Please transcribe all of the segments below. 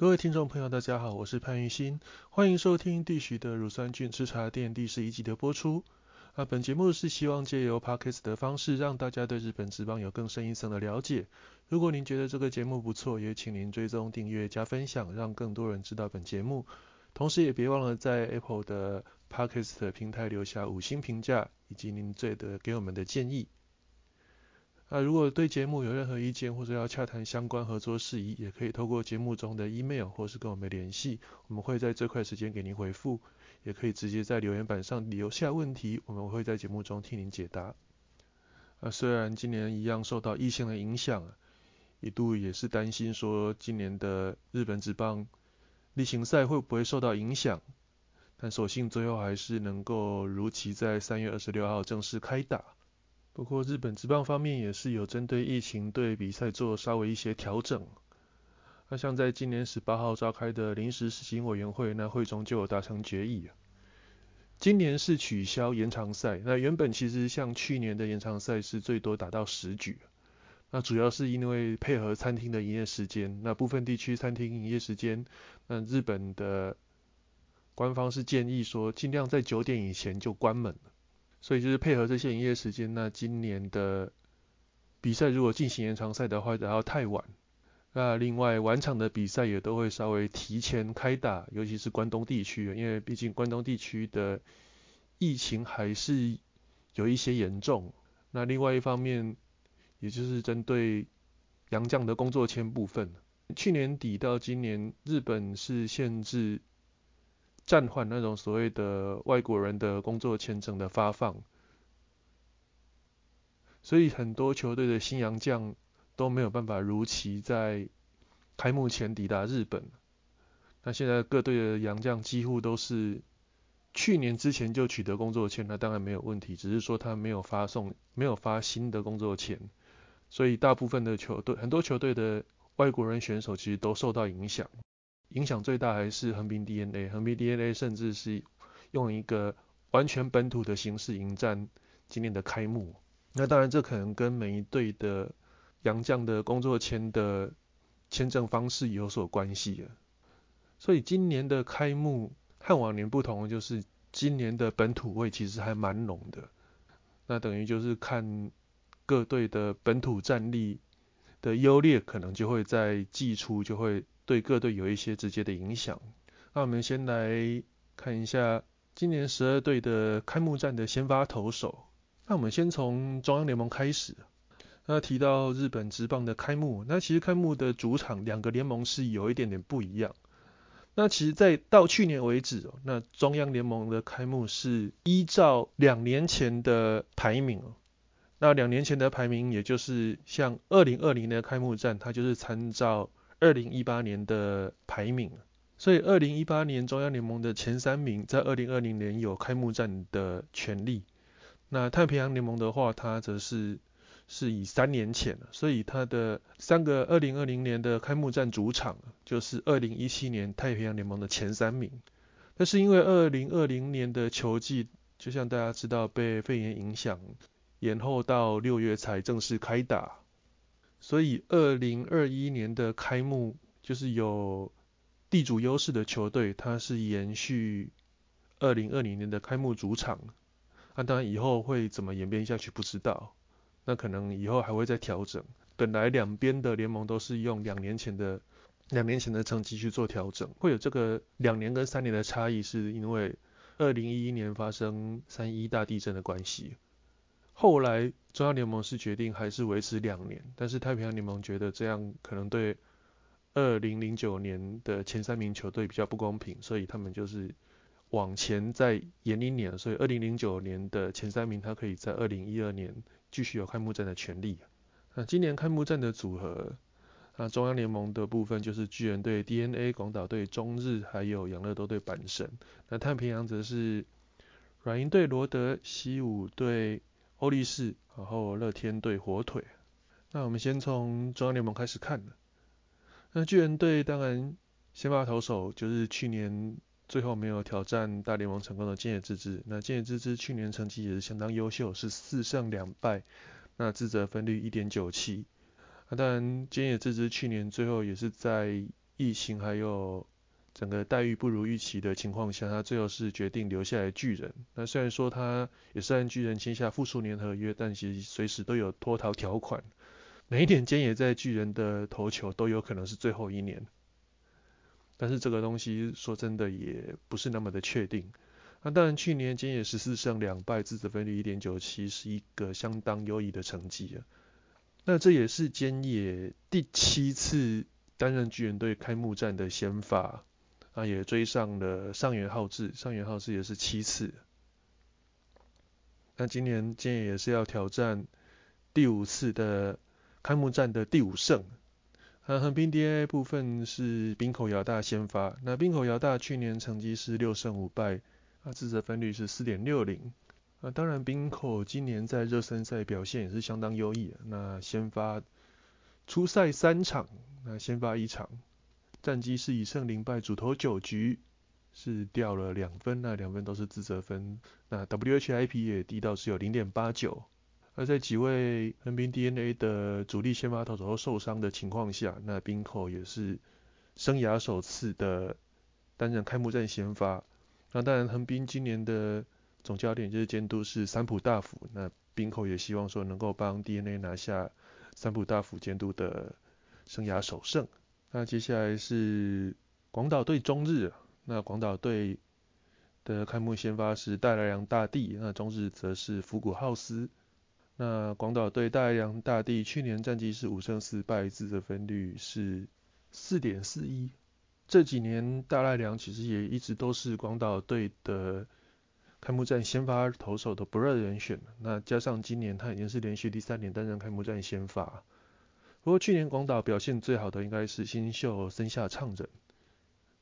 各位听众朋友，大家好，我是潘玉新，欢迎收听地许的乳酸菌吃茶店第十一集的播出。啊，本节目是希望借由 podcast 的方式，让大家对日本职棒有更深一层的了解。如果您觉得这个节目不错，也请您追踪、订阅、加分享，让更多人知道本节目。同时，也别忘了在 Apple 的 podcast 平台留下五星评价，以及您最的给我们的建议。那如果对节目有任何意见，或者要洽谈相关合作事宜，也可以透过节目中的 email 或是跟我们联系，我们会在这块时间给您回复。也可以直接在留言板上留下问题，我们会在节目中替您解答。啊，虽然今年一样受到疫情的影响，一度也是担心说今年的日本职棒例行赛会不会受到影响，但所幸最后还是能够如期在三月二十六号正式开打。不过日本职棒方面也是有针对疫情对比赛做稍微一些调整。那像在今年十八号召开的临时实行委员会，那会中就有达成决议。今年是取消延长赛，那原本其实像去年的延长赛是最多打到十局。那主要是因为配合餐厅的营业时间，那部分地区餐厅营业时间，那日本的官方是建议说尽量在九点以前就关门。所以就是配合这些营业时间，那今年的比赛如果进行延长赛的话，然后太晚，那另外晚场的比赛也都会稍微提前开打，尤其是关东地区，因为毕竟关东地区的疫情还是有一些严重。那另外一方面，也就是针对杨将的工作签部分，去年底到今年，日本是限制。暂缓那种所谓的外国人的工作签证的发放，所以很多球队的新洋将都没有办法如期在开幕前抵达日本。那现在各队的洋将几乎都是去年之前就取得工作签，那当然没有问题，只是说他没有发送、没有发新的工作签，所以大部分的球队、很多球队的外国人选手其实都受到影响。影响最大还是横滨 DNA，横滨 DNA 甚至是用一个完全本土的形式迎战今年的开幕。那当然这可能跟每一队的洋将的工作签的签证方式有所关系啊。所以今年的开幕和往年不同，就是今年的本土味其实还蛮浓的。那等于就是看各队的本土战力的优劣，可能就会在季初就会。对各队有一些直接的影响。那我们先来看一下今年十二队的开幕战的先发投手。那我们先从中央联盟开始。那提到日本职棒的开幕，那其实开幕的主场两个联盟是有一点点不一样。那其实，在到去年为止，那中央联盟的开幕是依照两年前的排名。那两年前的排名，也就是像二零二零的开幕战，它就是参照。二零一八年的排名，所以二零一八年中央联盟的前三名在二零二零年有开幕战的权利。那太平洋联盟的话，它则是是以三年前，所以它的三个二零二零年的开幕战主场就是二零一七年太平洋联盟的前三名。但是因为二零二零年的球季，就像大家知道被肺炎影响，延后到六月才正式开打。所以，二零二一年的开幕就是有地主优势的球队，它是延续二零二零年的开幕主场。那当然以后会怎么演变下去不知道，那可能以后还会再调整。本来两边的联盟都是用两年前的两年前的成绩去做调整，会有这个两年跟三年的差异，是因为二零一一年发生三一大地震的关系。后来中央联盟是决定还是维持两年，但是太平洋联盟觉得这样可能对二零零九年的前三名球队比较不公平，所以他们就是往前再延一年，所以二零零九年的前三名他可以在二零一二年继续有开幕战的权利。那今年开幕战的组合，那中央联盟的部分就是巨人队、DNA、广岛队、中日还有养乐多队阪神，那太平洋则是软银队、罗德、西武队。欧力士，然后乐天对火腿。那我们先从中央联盟开始看。那巨人队当然先发投手就是去年最后没有挑战大联盟成功的建野智之。那建野智之去年成绩也是相当优秀，是四胜两败，那自责分率一点九七。那当然建野智之去年最后也是在疫情还有整个待遇不如预期的情况下，他最后是决定留下来巨人。那虽然说他也是按巨人签下复数年合约，但其实随时都有脱逃条款。每一年间也在巨人的投球都有可能是最后一年。但是这个东西说真的也不是那么的确定。那当然去年菅野十四胜两败，自责分率一点九七，是一个相当优异的成绩啊。那这也是菅野第七次担任巨人队开幕战的先发，啊也追上了上元浩志，上元浩志也是七次。那今年菅野也是要挑战第五次的开幕战的第五胜。那横滨 DNA 部分是滨口遥大先发，那滨口遥大去年成绩是六胜五败，啊自责分率是四点六零，啊当然滨口今年在热身赛表现也是相当优异，那先发初赛三场，那先发一场，战绩是以胜零败，主投九局是掉了两分，那两分都是自责分，那 WHIP 也低到只有零点八九。而在几位横滨 DNA 的主力先发投手都受伤的情况下，那滨口也是生涯首次的担任开幕战先发。那当然，横滨今年的总教练就是监督是三浦大辅，那滨口也希望说能够帮 DNA 拿下三浦大辅监督的生涯首胜。那接下来是广岛对中日，那广岛队的开幕先发是大来良大帝，那中日则是福谷浩司。那广岛队大良大帝去年战绩是五胜四败，自责分率是四点四一。这几年大赖良其实也一直都是广岛队的开幕战先发投手的不二人选。那加上今年他已经是连续第三年担任开幕战先发。不过去年广岛表现最好的应该是新秀森下畅人，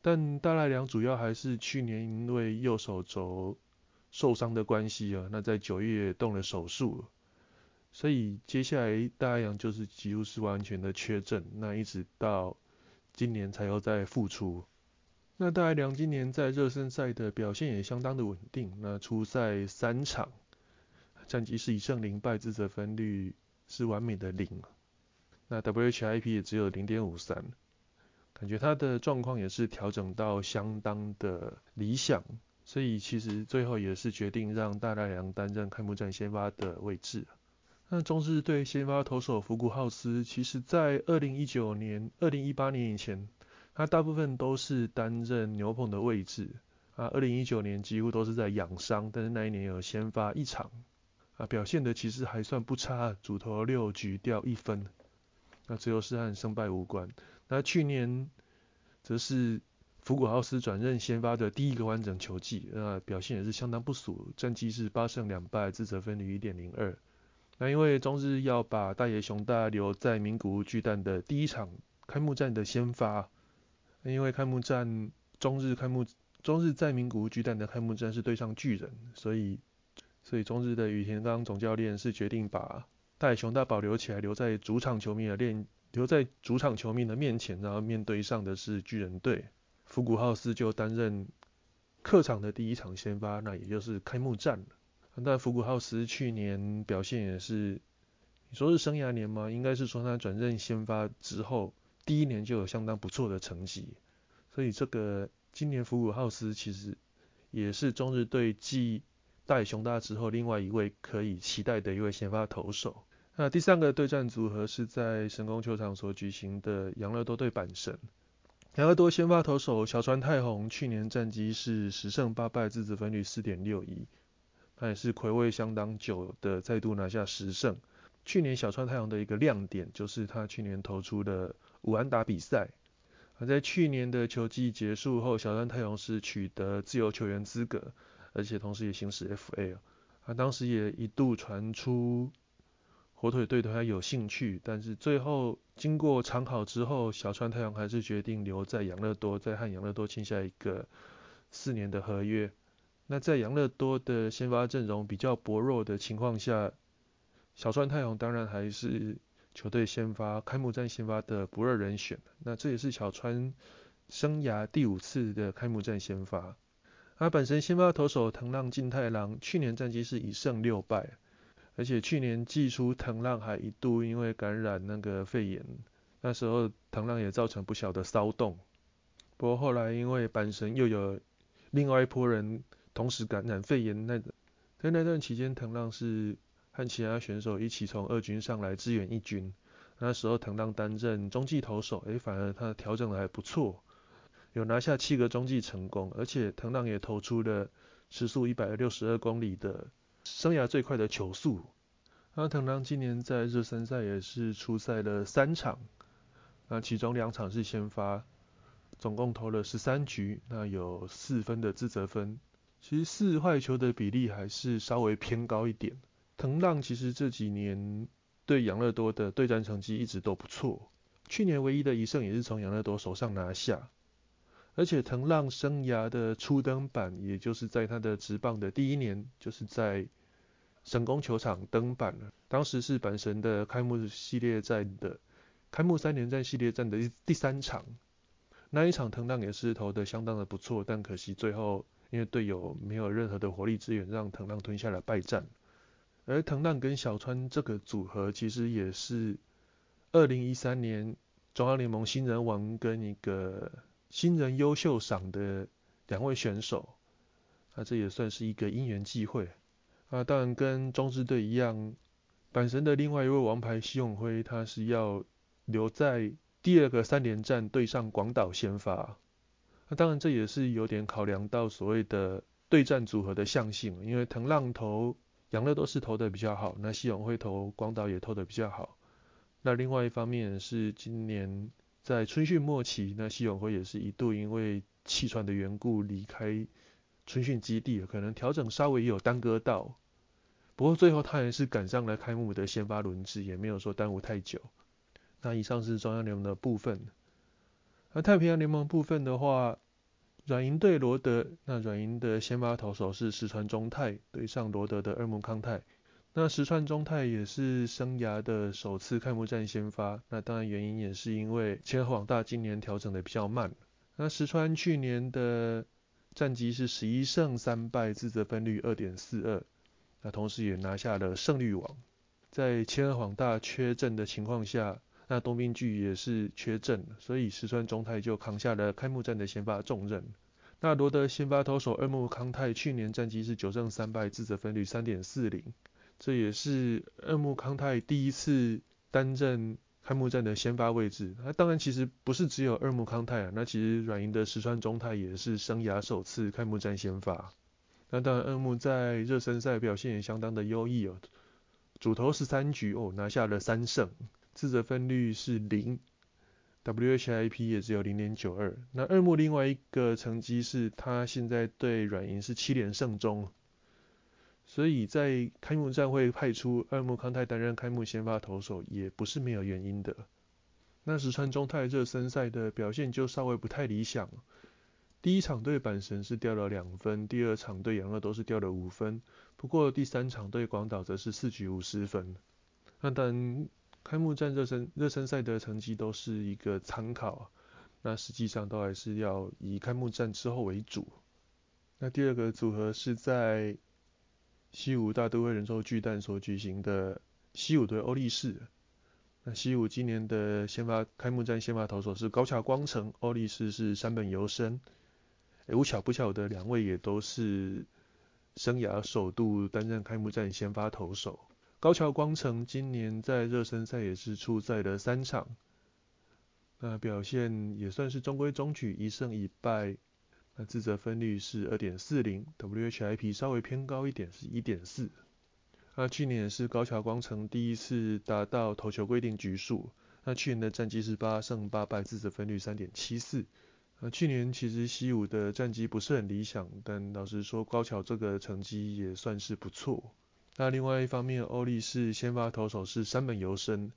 但大赖良主要还是去年因为右手肘受伤的关系啊，那在九月动了手术。所以接下来大洋就是几乎是完全的缺阵，那一直到今年才又再复出。那大良今年在热身赛的表现也相当的稳定，那初赛三场战绩是一胜零败，自责分率是完美的零，那 WHIP 也只有零点五三，感觉他的状况也是调整到相当的理想，所以其实最后也是决定让大良担任开幕战先发的位置。那中日队先发投手福谷浩司，其实在二零一九年、二零一八年以前，他大部分都是担任牛棚的位置。啊，二零一九年几乎都是在养伤，但是那一年有先发一场，啊，表现的其实还算不差，主投六局掉一分。那最后是和胜败无关。那去年则是福谷浩司转任先发的第一个完整球季，那表现也是相当不俗，战绩是八胜两败，自责分率一点零二。那因为中日要把大野雄大留在名古屋巨蛋的第一场开幕战的先发，因为开幕战中日开幕中日在名古屋巨蛋的开幕战是对上巨人，所以所以中日的羽田刚总教练是决定把大野雄大保留起来，留在主场球迷的练留在主场球迷的面前，然后面对上的是巨人队，福谷浩司就担任客场的第一场先发，那也就是开幕战了。但福谷浩司去年表现也是，你说是生涯年吗？应该是说他转任先发之后，第一年就有相当不错的成绩，所以这个今年福谷浩司其实也是中日队继大野雄大之后另外一位可以期待的一位先发投手。那第三个对战组合是在神宫球场所举行的养乐多对阪神，养乐多先发投手小川太宏去年战绩是十胜八败，自责分率四点六一。他也是暌违相当久的再度拿下十胜。去年小川太阳的一个亮点就是他去年投出的五安打比赛。而在去年的球季结束后，小川太阳是取得自由球员资格，而且同时也行使 FA。他当时也一度传出火腿对他有兴趣，但是最后经过长考之后，小川太阳还是决定留在养乐多，再和养乐多签下一个四年的合约。那在养乐多的先发阵容比较薄弱的情况下，小川太阳当然还是球队先发开幕战先发的不二人选。那这也是小川生涯第五次的开幕战先发。他本身先发投手藤浪晋太郎去年战绩是以胜六败，而且去年季初藤浪还一度因为感染那个肺炎，那时候藤浪也造成不小的骚动。不过后来因为阪神又有另外一波人同时感染肺炎，那在那段期间，藤浪是和其他选手一起从二军上来支援一军。那时候藤浪担任中继投手，诶，反而他调整的还不错，有拿下七个中继成功，而且藤浪也投出了时速一百六十二公里的生涯最快的球速。那藤浪今年在热身赛也是出赛了三场，那其中两场是先发，总共投了十三局，那有四分的自责分，其实四坏球的比例还是稍微偏高一点。藤浪其实这几年。对养乐多的对战成绩一直都不错，去年唯一的一胜也是从养乐多手上拿下。而且藤浪生涯的初登板，也就是在他的职棒的第一年，就是在神宫球场登板了。当时是阪神的开幕系列战的开幕三连战系列战的第三场，那一场藤浪也是投的相当的不错，但可惜最后因为队友没有任何的火力支援，让藤浪吞下了败战。而藤浪跟小川这个组合，其实也是二零一三年中央联盟新人王跟一个新人优秀赏的两位选手，那这也算是一个因缘际会。啊，当然跟中日队一样，阪神的另外一位王牌西永辉，他是要留在第二个三连战对上广岛先发。那当然这也是有点考量到所谓的对战组合的象性，因为藤浪投。杨乐都是投的比较好，那西永辉投广岛也投的比较好。那另外一方面是今年在春训末期，那西永辉也是一度因为气喘的缘故离开春训基地，可能调整稍微也有耽搁到。不过最后他还是赶上了开幕的先发轮值，也没有说耽误太久。那以上是中央联盟的部分。那太平洋联盟部分的话。软银对罗德，那软银的先发投手是石川中泰对上罗德的二木康泰。那石川中泰也是生涯的首次开幕战先发，那当然原因也是因为千和广大今年调整的比较慢。那石川去年的战绩是十一胜三败，自责分率二点四二，那同时也拿下了胜率王。在千和广大缺阵的情况下。那东兵巨也是缺阵，所以石川中泰就扛下了开幕战的先发重任。那罗德先发投手二木康泰去年战绩是九胜三败，自责分率三点四零，这也是二木康泰第一次担任开幕战的先发位置。那当然其实不是只有二木康泰啊，那其实软银的石川中泰也是生涯首次开幕战先发。那当然二木在热身赛表现也相当的优异哦，主投十三局哦拿下了三胜。自责分率是零，WHIP 也只有零点九二。那二木另外一个成绩是，他现在对软银是七连胜中，所以在开幕战会派出二木康泰担任开幕先发投手，也不是没有原因的。那石川中泰热身赛的表现就稍微不太理想，第一场对阪神是掉了两分，第二场对养乐都是掉了五分，不过第三场对广岛则是四局五十分。那但开幕战热身热身赛的成绩都是一个参考，那实际上都还是要以开幕战之后为主。那第二个组合是在西武大都会人寿巨蛋所举行的西武对欧力士。那西武今年的先发开幕战先发投手是高桥光成，欧力士是山本由伸。诶，无巧不巧的两位也都是生涯首度担任开幕战先发投手。高桥光成今年在热身赛也是出赛了三场，那表现也算是中规中矩，一胜一败。那自责分率是二点四零，WHIP 稍微偏高一点，是一点四。那去年也是高桥光成第一次达到投球规定局数，那去年的战绩是八胜八败，自责分率三点七四。那去年其实西武的战绩不是很理想，但老实说高桥这个成绩也算是不错。那另外一方面，欧力士先发投手是山本由伸。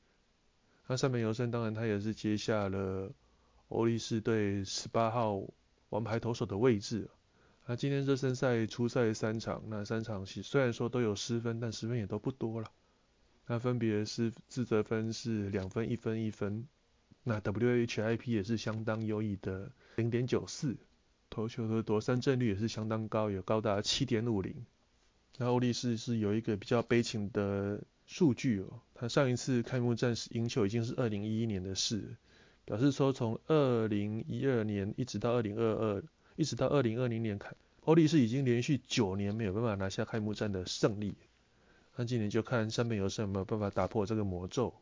那山本由伸当然他也是接下了欧力士队十八号王牌投手的位置。那今天热身赛初赛三场，那三场虽然说都有失分，但失分也都不多了。那分别是自责分是两分、一分、一分。那 WHIP 也是相当优异的零点九四，投球的夺三振率也是相当高，有高达七点五零。那欧力士是有一个比较悲情的数据哦，他上一次开幕战赢球已经是二零一一年的事，表示说从二零一二年一直到二零二二，一直到二零二零年开，欧力士已经连续九年没有办法拿下开幕战的胜利。那今年就看山本由胜有没有办法打破这个魔咒。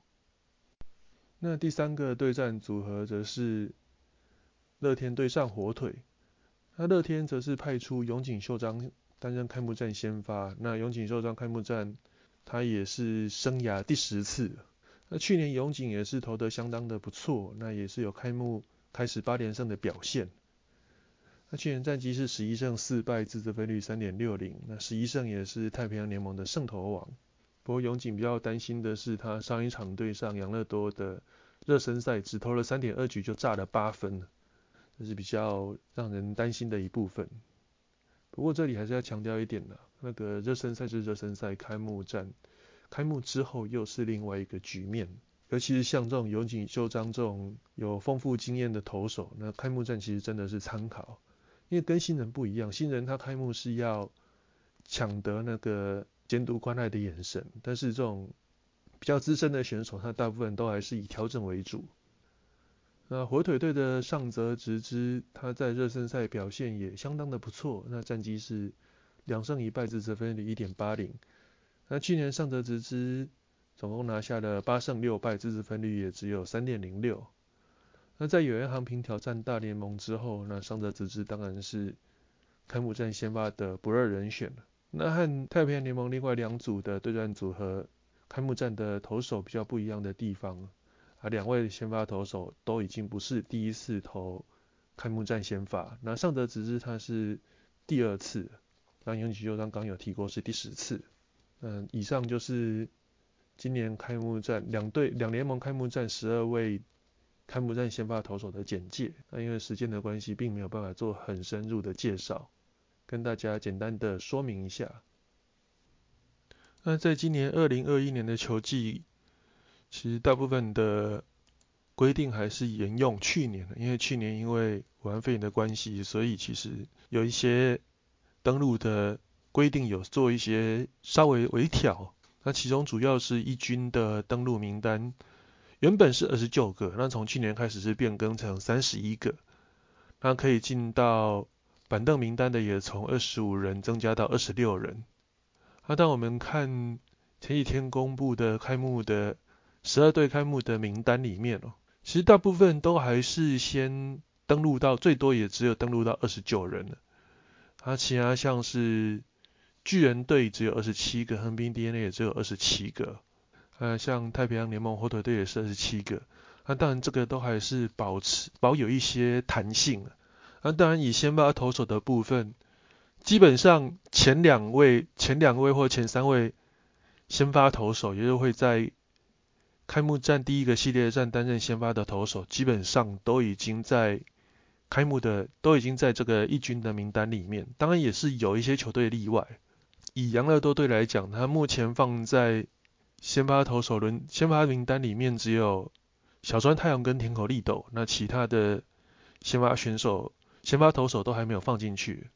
那第三个对战组合则是乐天对上火腿。那乐天则是派出永井秀章担任开幕战先发。那永井秀章开幕战，他也是生涯第十次。那去年永井也是投得相当的不错，那也是有开幕开始八连胜的表现。那去年战绩是十一胜四败，自责分率三点六零。那十一胜也是太平洋联盟的胜投王。不过永井比较担心的是，他上一场对上养乐多的热身赛，只投了三点二局就炸了八分。这是比较让人担心的一部分。不过这里还是要强调一点的，那个热身赛是热身赛，开幕战开幕之后又是另外一个局面。尤其是像这种有井秀章这种有丰富经验的投手，那开幕战其实真的是参考，因为跟新人不一样，新人他开幕是要抢得那个监督关爱的眼神，但是这种比较资深的选手，他大部分都还是以调整为主。那火腿队的上泽直之，他在热身赛表现也相当的不错。那战绩是两胜一败，自责分率一点八零。那去年上泽直之总共拿下了八胜六败，自责分率也只有三点零六。那在有人航平挑战大联盟之后，那上泽直之当然是开幕战先发的不二人选了。那和太平洋联盟另外两组的对战组合，开幕战的投手比较不一样的地方。啊，两位先发投手都已经不是第一次投开幕战先发，那上泽直之他是第二次，那永吉就刚刚有提过是第十次。嗯，以上就是今年开幕战两队两联盟开幕战十二位开幕战先发投手的简介。那因为时间的关系，并没有办法做很深入的介绍，跟大家简单的说明一下。那在今年二零二一年的球季。其实大部分的规定还是沿用去年的，因为去年因为武汉肺炎的关系，所以其实有一些登录的规定有做一些稍微微调。那其中主要是一军的登录名单，原本是二十九个，那从去年开始是变更成三十一个。那可以进到板凳名单的也从二十五人增加到二十六人。那当我们看前几天公布的开幕的。十二队开幕的名单里面哦，其实大部分都还是先登录到最多也只有登录到二十九人了。啊，其他像是巨人队只有二十七个，横滨 DNA 也只有二十七个。呃，像太平洋联盟火腿队也是二十七个。那当然这个都还是保持保有一些弹性。那当然以先发投手的部分，基本上前两位、前两位或前三位先发投手，也就会在开幕战第一个系列战担任先发的投手，基本上都已经在开幕的都已经在这个一军的名单里面。当然也是有一些球队例外。以杨乐多队来讲，他目前放在先发投手轮先发名单里面只有小川太阳跟田口利斗，那其他的先发选手、先发投手都还没有放进去。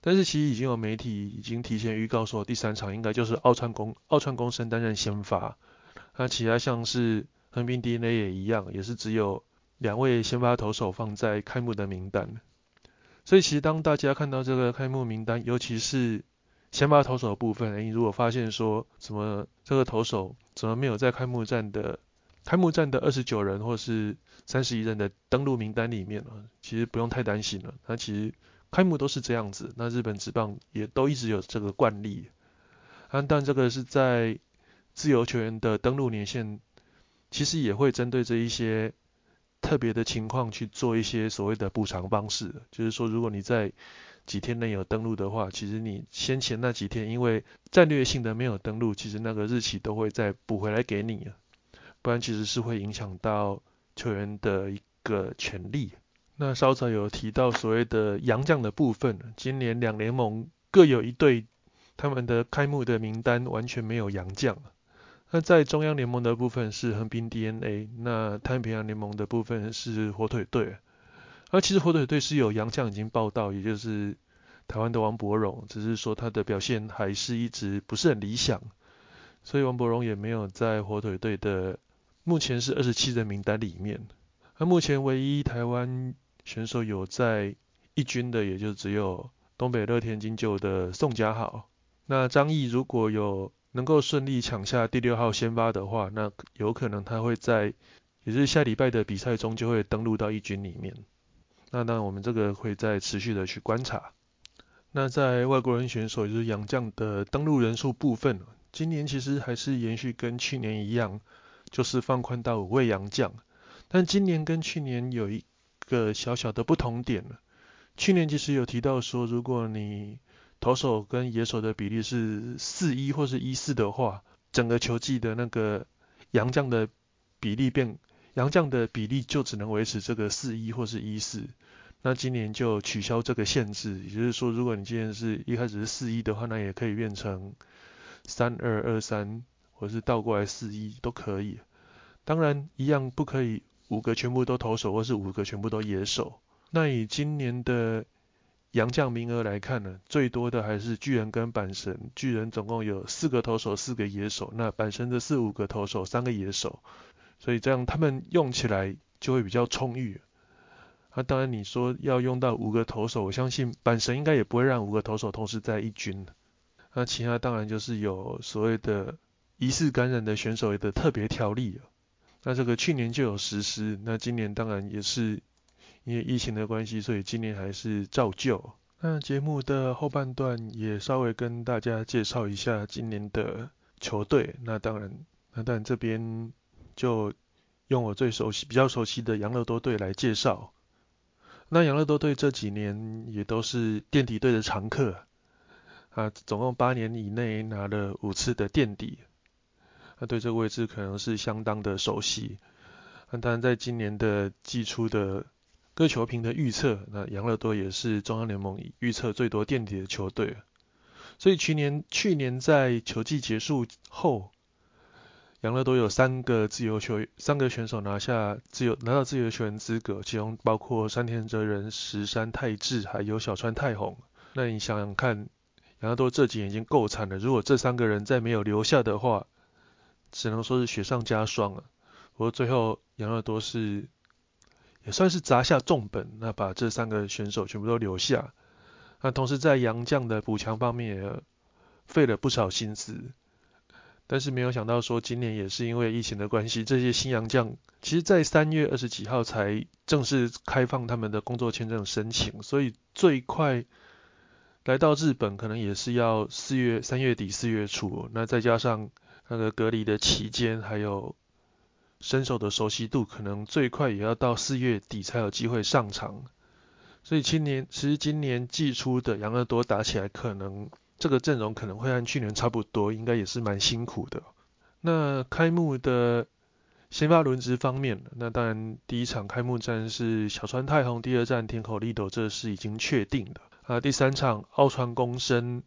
但是其实已经有媒体已经提前预告说，第三场应该就是奥川公奥川公生担任先发。那其他像是横滨 DNA 也一样，也是只有两位先发投手放在开幕的名单。所以其实当大家看到这个开幕名单，尤其是先发投手的部分，你如果发现说什么这个投手怎么没有在开幕战的开幕战的二十九人或是三十一人的登录名单里面呢，其实不用太担心了。那其实开幕都是这样子，那日本职棒也都一直有这个惯例。啊，但这个是在自由球员的登录年限，其实也会针对这一些特别的情况去做一些所谓的补偿方式。就是说，如果你在几天内有登录的话，其实你先前那几天因为战略性的没有登录，其实那个日期都会再补回来给你。不然其实是会影响到球员的一个权利。那稍早有提到所谓的洋将的部分，今年两联盟各有一队，他们的开幕的名单完全没有洋将。那在中央联盟的部分是横滨 DNA，那太平洋联盟的部分是火腿队。而其实火腿队是有洋将已经报道，也就是台湾的王柏荣，只是说他的表现还是一直不是很理想，所以王柏荣也没有在火腿队的目前是二十七人名单里面。那目前唯一台湾选手有在一军的，也就只有东北乐天金鹫的宋家豪。那张毅如果有能够顺利抢下第六号先发的话，那有可能他会在也是下礼拜的比赛中就会登陆到一军里面。那当然我们这个会再持续的去观察。那在外国人选手也就是洋将的登陆人数部分，今年其实还是延续跟去年一样，就是放宽到五位洋将。但今年跟去年有一个小小的不同点。去年其实有提到说，如果你投手跟野手的比例是四一或是一四的话，整个球季的那个洋将的比例变，洋将的比例就只能维持这个四一或是一四。那今年就取消这个限制，也就是说，如果你今年是一开始是四一的话，那也可以变成三二二三，或是倒过来四一都可以。当然，一样不可以。五个全部都投手，或是五个全部都野手。那以今年的洋将名额来看呢，最多的还是巨人跟阪神。巨人总共有四个投手，四个野手。那阪神的四五个投手，三个野手。所以这样他们用起来就会比较充裕。那当然你说要用到五个投手，我相信阪神应该也不会让五个投手同时在一军。那其他当然就是有所谓的疑似感染的选手的特别条例那这个去年就有实施，那今年当然也是因为疫情的关系，所以今年还是照旧。那节目的后半段也稍微跟大家介绍一下今年的球队。那当然，那当然这边就用我最熟悉、比较熟悉的养乐多队来介绍。那养乐多队这几年也都是垫底队的常客，啊，总共八年以内拿了五次的垫底。他对这个位置可能是相当的熟悉。那当然，在今年的季初的各球评的预测，那养乐多也是中央联盟预测最多垫底的球队。所以去年去年在球季结束后，养乐多有三个自由球员，三个选手拿下自由拿到自由球员资格，其中包括山田哲人、石山泰治还有小川泰宏。那你想想看，养乐多这几年已经够惨了，如果这三个人再没有留下的话，只能说是雪上加霜了。不过最后养乐多是也算是砸下重本，那把这三个选手全部都留下。那同时在杨将的补强方面也费了不少心思。但是没有想到说今年也是因为疫情的关系，这些新洋将其实在三月二十几号才正式开放他们的工作签证申请，所以最快来到日本可能也是要四月三月底四月初。那再加上那个隔离的期间，还有身手的熟悉度，可能最快也要到四月底才有机会上场。所以今年其实今年季初的养乐多打起来，可能这个阵容可能会和去年差不多，应该也是蛮辛苦的。那开幕的先发轮值方面，那当然第一场开幕战是小川太宏，第二战田口利斗，这是已经确定的。啊，第三场奥川公生。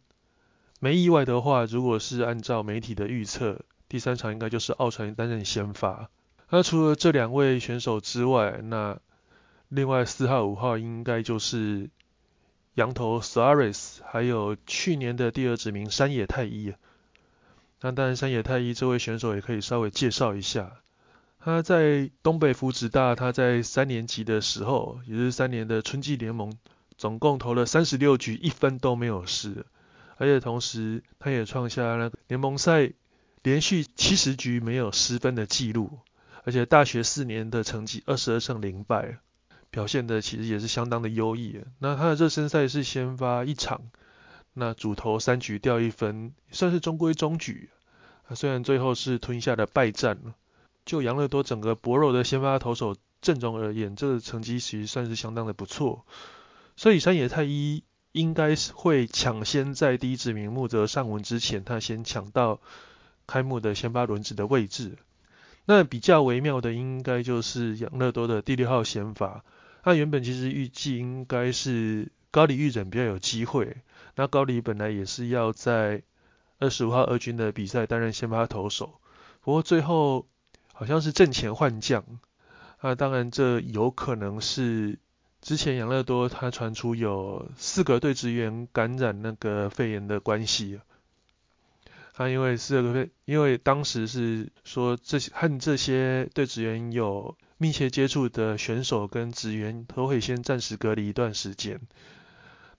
没意外的话，如果是按照媒体的预测，第三场应该就是奥川担任先发。那除了这两位选手之外，那另外四号、五号应该就是羊头 Saris，还有去年的第二指名山野太一。那当然，山野太一这位选手也可以稍微介绍一下。他在东北福祉大，他在三年级的时候，也是三年的春季联盟，总共投了三十六局，一分都没有失。而且同时，他也创下了联盟赛连续七十局没有失分的记录。而且大学四年的成绩二十二胜零败，表现的其实也是相当的优异。那他的热身赛是先发一场，那主投三局掉一分，算是中规中矩。虽然最后是吞下了败战就养乐多整个薄弱的先发投手阵容而言，这个成绩其实算是相当的不错。所以山野太一。应该是会抢先在第一指名木泽上文之前，他先抢到开幕的先发轮子的位置。那比较微妙的，应该就是养乐多的第六号先发。他原本其实预计应该是高里玉忍比较有机会。那高里本来也是要在二十五号二军的比赛担任先发投手，不过最后好像是阵前换将。那当然这有可能是。之前养乐多他传出有四个队职员感染那个肺炎的关系，他因为四个肺，因为当时是说这些和这些队职员有密切接触的选手跟职员都会先暂时隔离一段时间。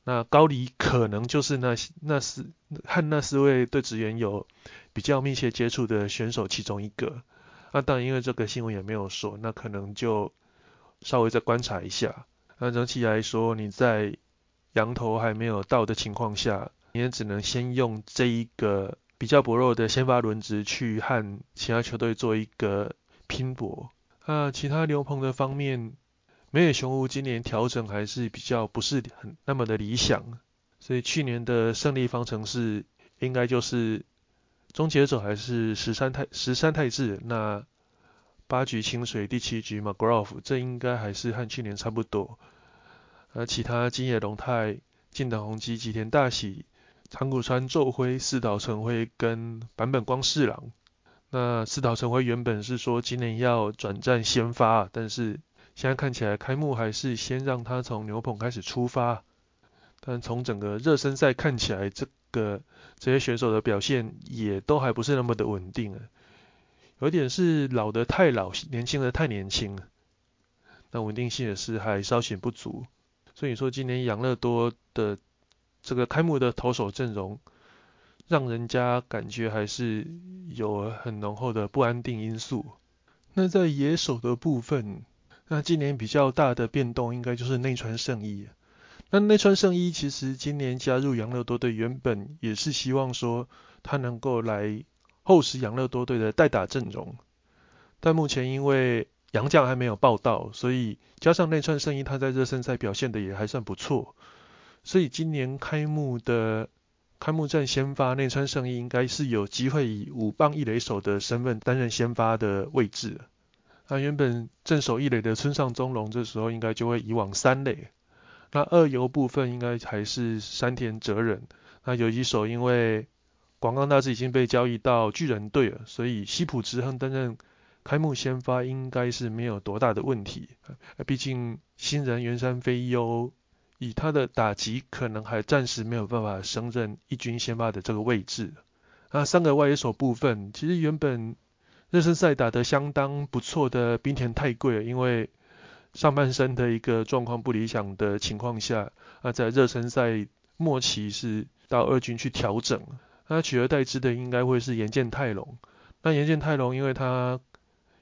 那高黎可能就是那那四和那四位对职员有比较密切接触的选手其中一个。那当然，因为这个新闻也没有说，那可能就稍微再观察一下。那整体来说，你在羊头还没有到的情况下，你也只能先用这一个比较薄弱的先发轮值去和其他球队做一个拼搏。那其他牛棚的方面，美野雄吾今年调整还是比较不是很那么的理想，所以去年的胜利方程式应该就是终结者还是十三太十三太治，那八局清水第七局 McGraw 这应该还是和去年差不多。而其他金野龙太、近藤宏基、吉田大喜、长谷川宙辉、四岛成辉跟坂本光四郎。那四岛成辉原本是说今年要转战先发，但是现在看起来开幕还是先让他从牛棚开始出发。但从整个热身赛看起来，这个这些选手的表现也都还不是那么的稳定啊，有点是老的太老，年轻的太年轻了。那稳定性也是还稍显不足。所以说，今年养乐多的这个开幕的投手阵容，让人家感觉还是有很浓厚的不安定因素。那在野手的部分，那今年比较大的变动应该就是内川圣一。那内川圣一其实今年加入养乐多队，原本也是希望说他能够来厚实养乐多队的代打阵容，但目前因为杨将还没有报道，所以加上内川圣一他在热身赛表现的也还算不错，所以今年开幕的开幕战先发内川圣一应该是有机会以五棒一垒手的身份担任先发的位置。那原本正守一垒的村上宗隆这时候应该就会移往三垒。那二游部分应该还是山田哲人。那有一手因为广冈大志已经被交易到巨人队了，所以西浦直亨担任。开幕先发应该是没有多大的问题，毕竟新人原山飞优以他的打击可能还暂时没有办法升任一军先发的这个位置。那三个外野手部分，其实原本热身赛打得相当不错的冰田太贵，因为上半身的一个状况不理想的情况下，那在热身赛末期是到二军去调整，那取而代之的应该会是岩见泰隆。那岩见泰隆因为他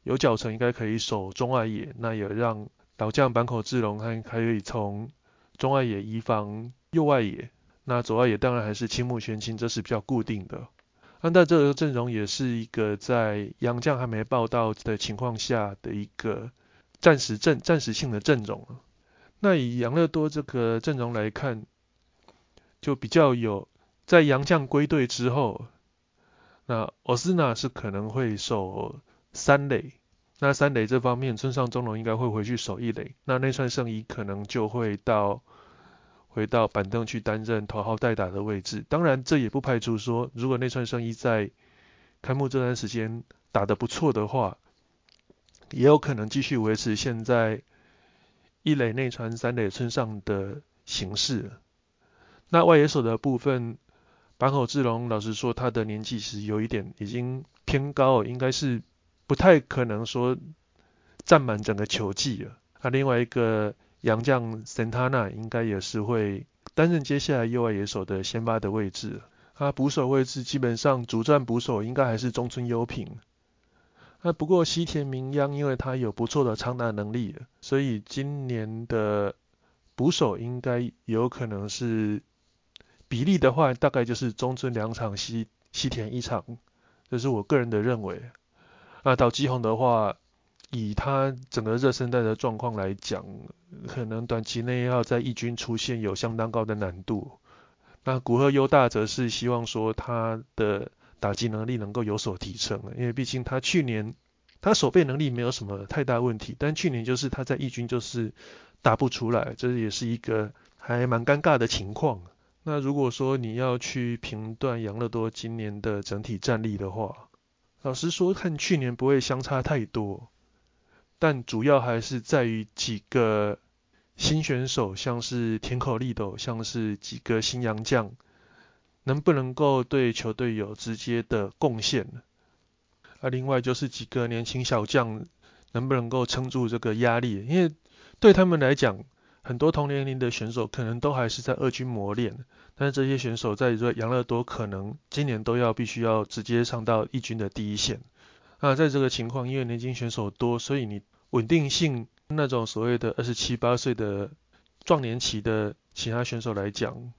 有脚程应该可以守中外野，那也让老将坂口智隆还可以从中外野移防右外野，那左外野当然还是青木玄清，这是比较固定的。那但这个阵容也是一个在杨将还没报道的情况下的一个暂时阵暂时性的阵容。那以杨乐多这个阵容来看，就比较有在杨将归队之后，那奥斯纳是可能会守。三垒，那三垒这方面，村上中龙应该会回去守一垒，那内川圣一可能就会到回到板凳去担任头号代打的位置。当然，这也不排除说，如果内川圣一在开幕这段时间打得不错的话，也有可能继续维持现在一垒内川三垒村上的形式。那外野手的部分，坂口智隆老实说，他的年纪是有一点已经偏高，应该是。不太可能说占满整个球季了。那另外一个洋将 Santana 应该也是会担任接下来右外野手的先发的位置。他捕手位置基本上主战捕手应该还是中村优平。那不过西田明央因为他有不错的长打能力，所以今年的捕手应该有可能是比例的话，大概就是中村两场，西西田一场，这是我个人的认为。那到基宏的话，以他整个热身带的状况来讲，可能短期内要在义军出现有相当高的难度。那古贺优大则是希望说他的打击能力能够有所提升，因为毕竟他去年他守备能力没有什么太大问题，但去年就是他在义军就是打不出来，这也是一个还蛮尴尬的情况。那如果说你要去评断养乐多今年的整体战力的话，老实说，看去年不会相差太多，但主要还是在于几个新选手，像是田口利斗，像是几个新洋将，能不能够对球队有直接的贡献？啊，另外就是几个年轻小将，能不能够撑住这个压力？因为对他们来讲，很多同年龄的选手可能都还是在二军磨练，但是这些选手在这杨乐多可能今年都要必须要直接上到一军的第一线。那在这个情况，因为年轻选手多，所以你稳定性那种所谓的二十七八岁的壮年期的其他选手来讲，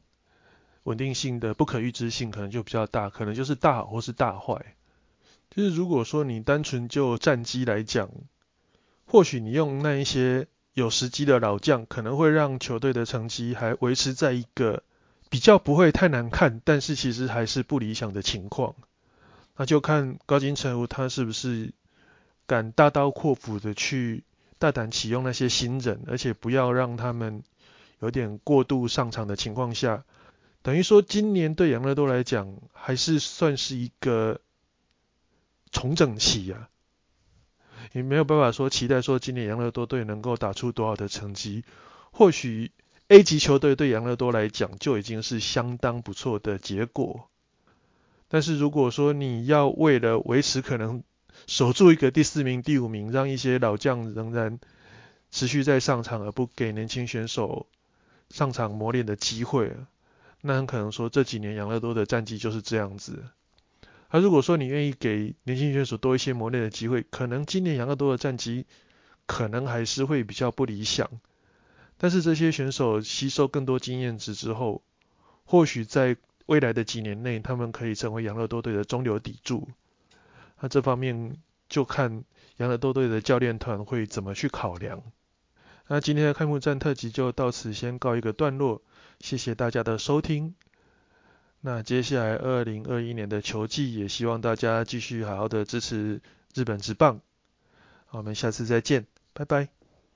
稳定性的不可预知性可能就比较大，可能就是大好或是大坏。就是如果说你单纯就战绩来讲，或许你用那一些有时机的老将，可能会让球队的成绩还维持在一个比较不会太难看，但是其实还是不理想的情况。那就看高金城武他是不是敢大刀阔斧的去大胆启用那些新人，而且不要让他们有点过度上场的情况下，等于说今年对养乐多来讲还是算是一个重整期呀。也没有办法说期待说今年养乐多队能够打出多好的成绩，或许 A 级球队对养乐多来讲就已经是相当不错的结果。但是如果说你要为了维持可能守住一个第四名、第五名，让一些老将仍然持续在上场，而不给年轻选手上场磨练的机会，那很可能说这几年养乐多的战绩就是这样子。那如果说你愿意给年轻选手多一些磨练的机会，可能今年养乐多的战绩可能还是会比较不理想。但是这些选手吸收更多经验值之后，或许在未来的几年内，他们可以成为养乐多队的中流砥柱。那这方面就看养乐多队的教练团会怎么去考量。那今天的开幕战特辑就到此先告一个段落，谢谢大家的收听。那接下来二零二一年的球季，也希望大家继续好好的支持日本职棒。我们下次再见，拜拜。